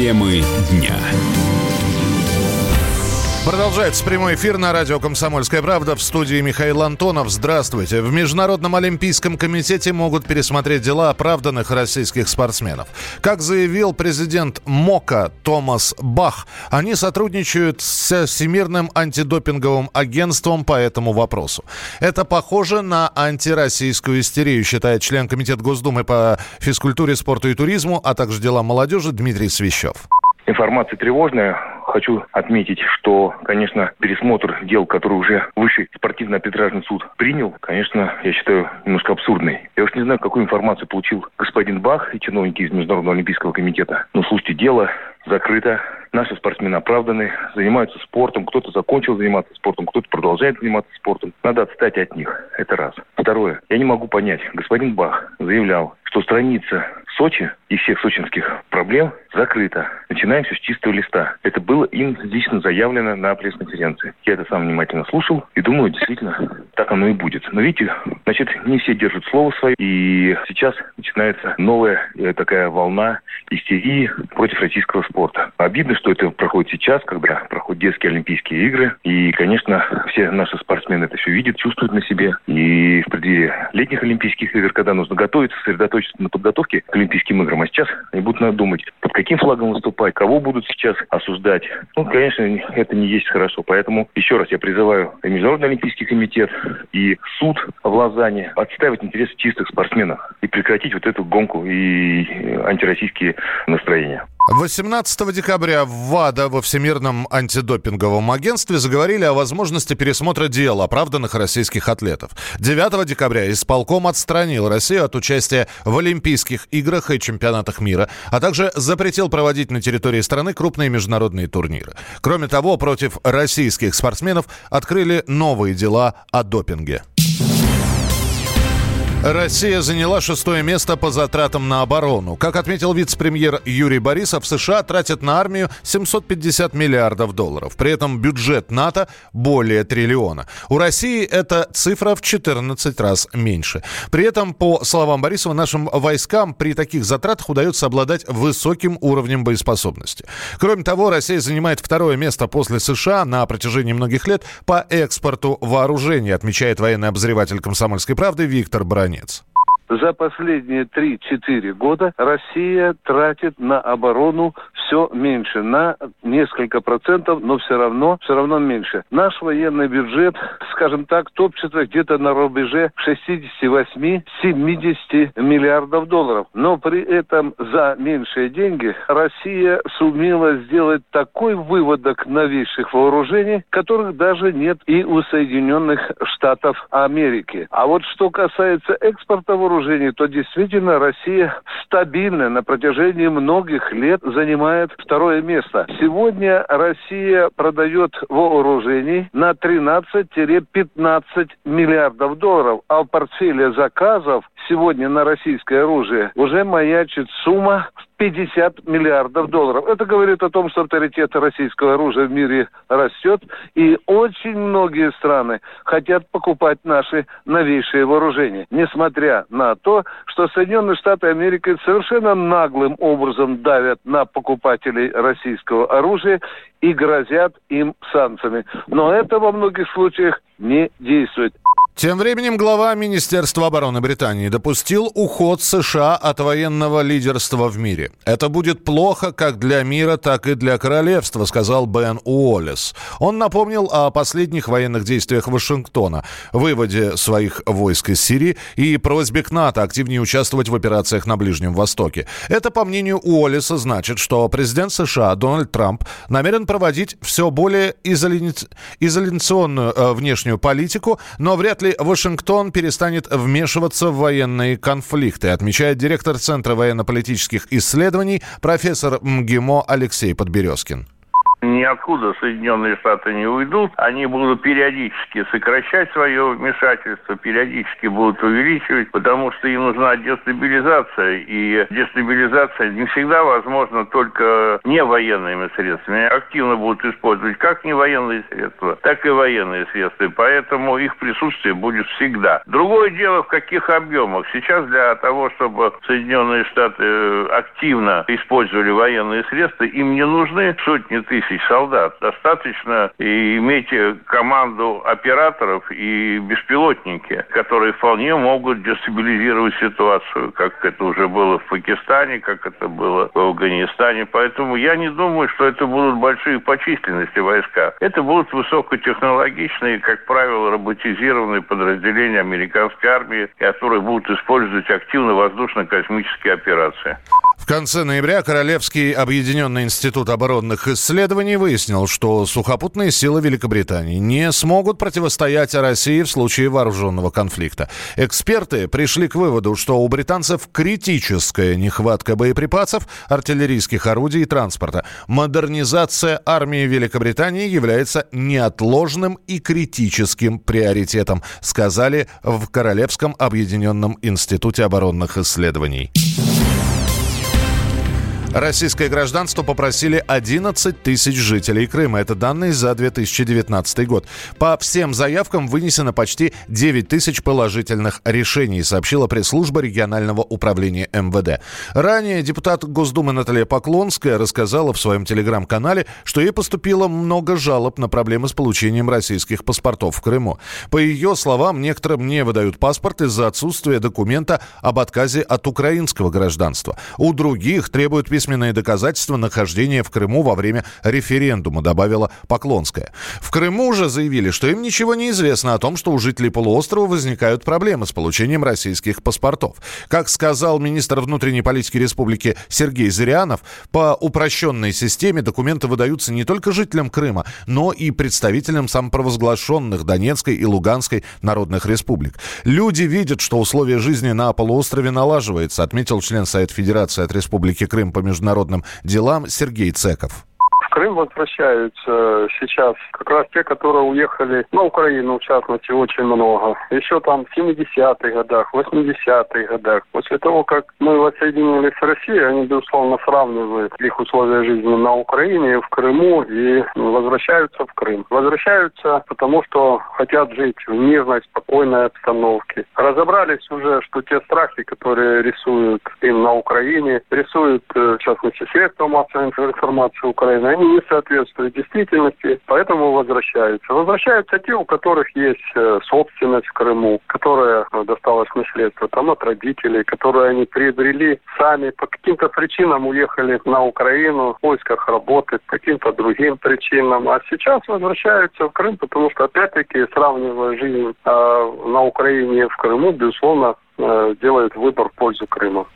Темы дня. Продолжается прямой эфир на радио «Комсомольская правда» в студии Михаил Антонов. Здравствуйте. В Международном олимпийском комитете могут пересмотреть дела оправданных российских спортсменов. Как заявил президент МОКа Томас Бах, они сотрудничают с Всемирным антидопинговым агентством по этому вопросу. Это похоже на антироссийскую истерию, считает член Комитета Госдумы по физкультуре, спорту и туризму, а также делам молодежи Дмитрий Свящев. Информация тревожная Хочу отметить, что, конечно, пересмотр дел, который уже высший спортивно-арбитражный суд принял, конечно, я считаю, немножко абсурдный. Я уж не знаю, какую информацию получил господин Бах и чиновники из Международного олимпийского комитета. Но слушайте, дело закрыто, наши спортсмены оправданы, занимаются спортом, кто-то закончил заниматься спортом, кто-то продолжает заниматься спортом. Надо отстать от них. Это раз. Второе. Я не могу понять. Господин Бах заявлял, что страница Сочи и всех сочинских проблем закрыта. Начинаем все с чистого листа. Это было им лично заявлено на пресс-конференции. Я это сам внимательно слушал и думаю, действительно, так оно и будет. Но видите, значит, не все держат слово свое. И сейчас начинается новая э, такая волна истерии против российского спорта. Обидно, что это проходит сейчас, когда проходят детские Олимпийские игры. И, конечно, все наши спортсмены это все видят, чувствуют на себе. И преддверии летних Олимпийских игр, когда нужно готовиться, сосредоточиться на подготовке к Олимпийским играм, а сейчас они будут надо думать, под каким флагом выступать, кого будут сейчас осуждать. Ну, конечно, это не есть хорошо. Поэтому еще раз я призываю и Международный Олимпийский комитет, и суд в Лозанне отстаивать интересы чистых спортсменов и прекратить вот эту гонку и антироссийские настроения. 18 декабря в ВАДА во Всемирном антидопинговом агентстве заговорили о возможности пересмотра дел оправданных российских атлетов. 9 декабря исполком отстранил Россию от участия в Олимпийских играх и чемпионатах мира, а также запретил проводить на территории страны крупные международные турниры. Кроме того, против российских спортсменов открыли новые дела о допинге. Россия заняла шестое место по затратам на оборону. Как отметил вице-премьер Юрий Борисов, США тратят на армию 750 миллиардов долларов. При этом бюджет НАТО более триллиона. У России эта цифра в 14 раз меньше. При этом, по словам Борисова, нашим войскам при таких затратах удается обладать высоким уровнем боеспособности. Кроме того, Россия занимает второе место после США на протяжении многих лет по экспорту вооружений, отмечает военный обозреватель «Комсомольской правды» Виктор Брань конец. За последние 3-4 года Россия тратит на оборону все меньше, на несколько процентов, но все равно, все равно меньше. Наш военный бюджет, скажем так, топчется где-то на рубеже 68-70 миллиардов долларов. Но при этом за меньшие деньги Россия сумела сделать такой выводок новейших вооружений, которых даже нет и у Соединенных Штатов Америки. А вот что касается экспорта вооружений, вооружений, то действительно Россия стабильно на протяжении многих лет занимает второе место. Сегодня Россия продает вооружений на 13-15 миллиардов долларов, а в портфеле заказов сегодня на российское оружие уже маячит сумма 50 миллиардов долларов. Это говорит о том, что авторитет российского оружия в мире растет, и очень многие страны хотят покупать наши новейшие вооружения, несмотря на то, что Соединенные Штаты Америки совершенно наглым образом давят на покупателей российского оружия и грозят им санкциями. Но это во многих случаях не действует. Тем временем глава Министерства обороны Британии допустил уход США от военного лидерства в мире. Это будет плохо как для мира, так и для королевства, сказал Бен Уоллес. Он напомнил о последних военных действиях Вашингтона, выводе своих войск из Сирии и просьбе к НАТО активнее участвовать в операциях на Ближнем Востоке. Это, по мнению Уоллеса, значит, что президент США Дональд Трамп намерен проводить все более изоляционную э, внешнюю политику, но вряд ли Вашингтон перестанет вмешиваться в военные конфликты, отмечает директор Центра военно-политических исследований профессор МГИМО Алексей Подберезкин. Ниоткуда Соединенные Штаты не уйдут. Они будут периодически сокращать свое вмешательство, периодически будут увеличивать, потому что им нужна дестабилизация. И дестабилизация не всегда возможна только не военными средствами. Активно будут использовать как не военные средства, так и военные средства. Поэтому их присутствие будет всегда. Другое дело, в каких объемах. Сейчас для того, чтобы Соединенные Штаты э, активно использовали военные средства, им не нужны сотни тысяч солдат. Достаточно иметь команду операторов и беспилотники, которые вполне могут дестабилизировать ситуацию, как это уже было в Пакистане, как это было в Афганистане. Поэтому я не думаю, что это будут большие по численности войска. Это будут высокотехнологичные, как правило, роботизированные подразделения американской армии, которые будут использовать активно воздушно-космические операции. Конце ноября Королевский объединенный институт оборонных исследований выяснил, что сухопутные силы Великобритании не смогут противостоять России в случае вооруженного конфликта. Эксперты пришли к выводу, что у британцев критическая нехватка боеприпасов, артиллерийских орудий и транспорта. Модернизация армии Великобритании является неотложным и критическим приоритетом, сказали в Королевском объединенном институте оборонных исследований. Российское гражданство попросили 11 тысяч жителей Крыма. Это данные за 2019 год. По всем заявкам вынесено почти 9 тысяч положительных решений, сообщила пресс-служба регионального управления МВД. Ранее депутат Госдумы Наталья Поклонская рассказала в своем телеграм-канале, что ей поступило много жалоб на проблемы с получением российских паспортов в Крыму. По ее словам, некоторым не выдают паспорт из-за отсутствия документа об отказе от украинского гражданства. У других требуют письменные доказательства нахождения в Крыму во время референдума, добавила Поклонская. В Крыму же заявили, что им ничего не известно о том, что у жителей полуострова возникают проблемы с получением российских паспортов. Как сказал министр внутренней политики республики Сергей Зырянов, по упрощенной системе документы выдаются не только жителям Крыма, но и представителям самопровозглашенных Донецкой и Луганской народных республик. Люди видят, что условия жизни на полуострове налаживаются, отметил член Совета Федерации от Республики Крым по международным делам Сергей Цеков. Крым возвращаются сейчас как раз те, которые уехали на Украину, в частности, очень много. Еще там в 70-х годах, 80-х годах. После того, как мы воссоединились с Россией, они, безусловно, сравнивают их условия жизни на Украине, в Крыму и возвращаются в Крым. Возвращаются, потому что хотят жить в мирной, спокойной обстановке. Разобрались уже, что те страхи, которые рисуют им на Украине, рисуют, э, в частности, средства массовой информации Украины, они не соответствуют действительности, поэтому возвращаются. Возвращаются те, у которых есть э, собственность в Крыму, которая э, досталась наследство там от родителей, которые они приобрели сами, по каким-то причинам уехали на Украину в поисках работы, по каким-то другим причинам, а сейчас возвращаются в Крым, потому что, опять-таки, сравнивая жизнь э, на Украине и в Крыму, безусловно, делают выбор в пользу Крыма.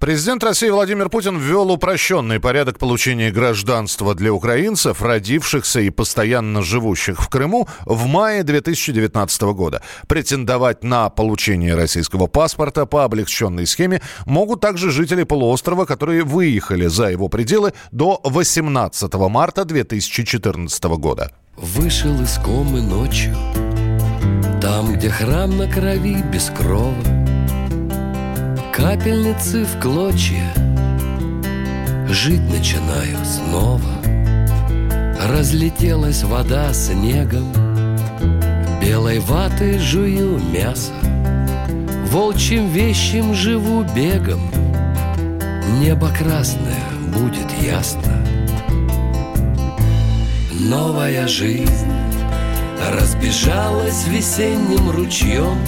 Президент России Владимир Путин ввел упрощенный порядок получения гражданства для украинцев, родившихся и постоянно живущих в Крыму в мае 2019 года. Претендовать на получение российского паспорта по облегченной схеме могут также жители полуострова, которые выехали за его пределы до 18 марта 2014 года. Вышел из комы ночью, там, где храм на крови без крова, капельницы в клочья. Жить начинаю снова. Разлетелась вода снегом. Белой ваты жую мясо. Волчьим вещим живу бегом. Небо красное будет ясно. Новая жизнь разбежалась весенним ручьем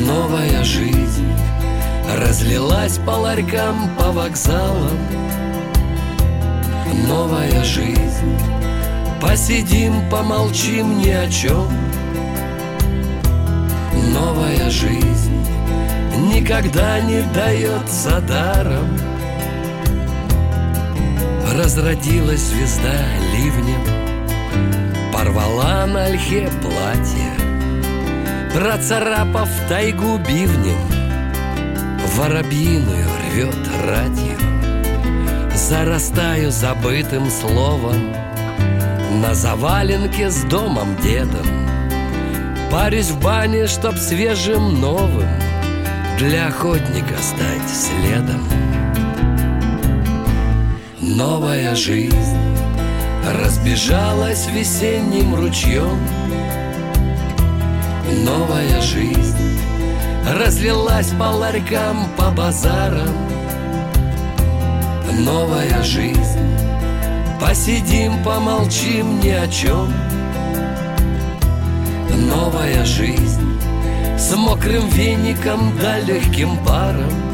Новая жизнь разлилась по ларькам, по вокзалам. Новая жизнь. Посидим, помолчим ни о чем Новая жизнь Никогда не дается даром. Разродилась звезда ливнем Порвала на ольхе платье Процарапав тайгу бивнем Воробьиную рвет радио Зарастаю забытым словом На заваленке с домом дедом. Парюсь в бане, чтоб свежим новым Для охотника стать следом. Новая жизнь Разбежалась весенним ручьем Новая жизнь. Разлилась по ларькам, по базарам. Новая жизнь. Посидим, помолчим ни о чем Новая жизнь. С мокрым веником да легким паром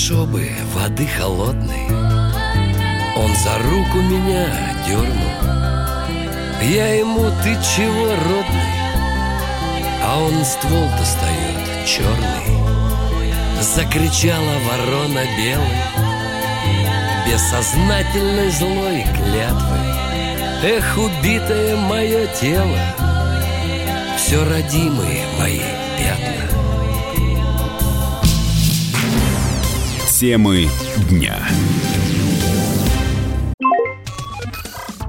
Хорошо воды холодной Он за руку меня дернул. Я ему, ты чего, родный? А он ствол достает, черный. Закричала ворона белой Бессознательной злой клятвой. Эх, убитое мое тело Все родимые мои пятна Темы дня.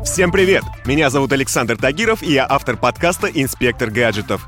Всем привет! Меня зовут Александр Тагиров, и я автор подкаста «Инспектор гаджетов».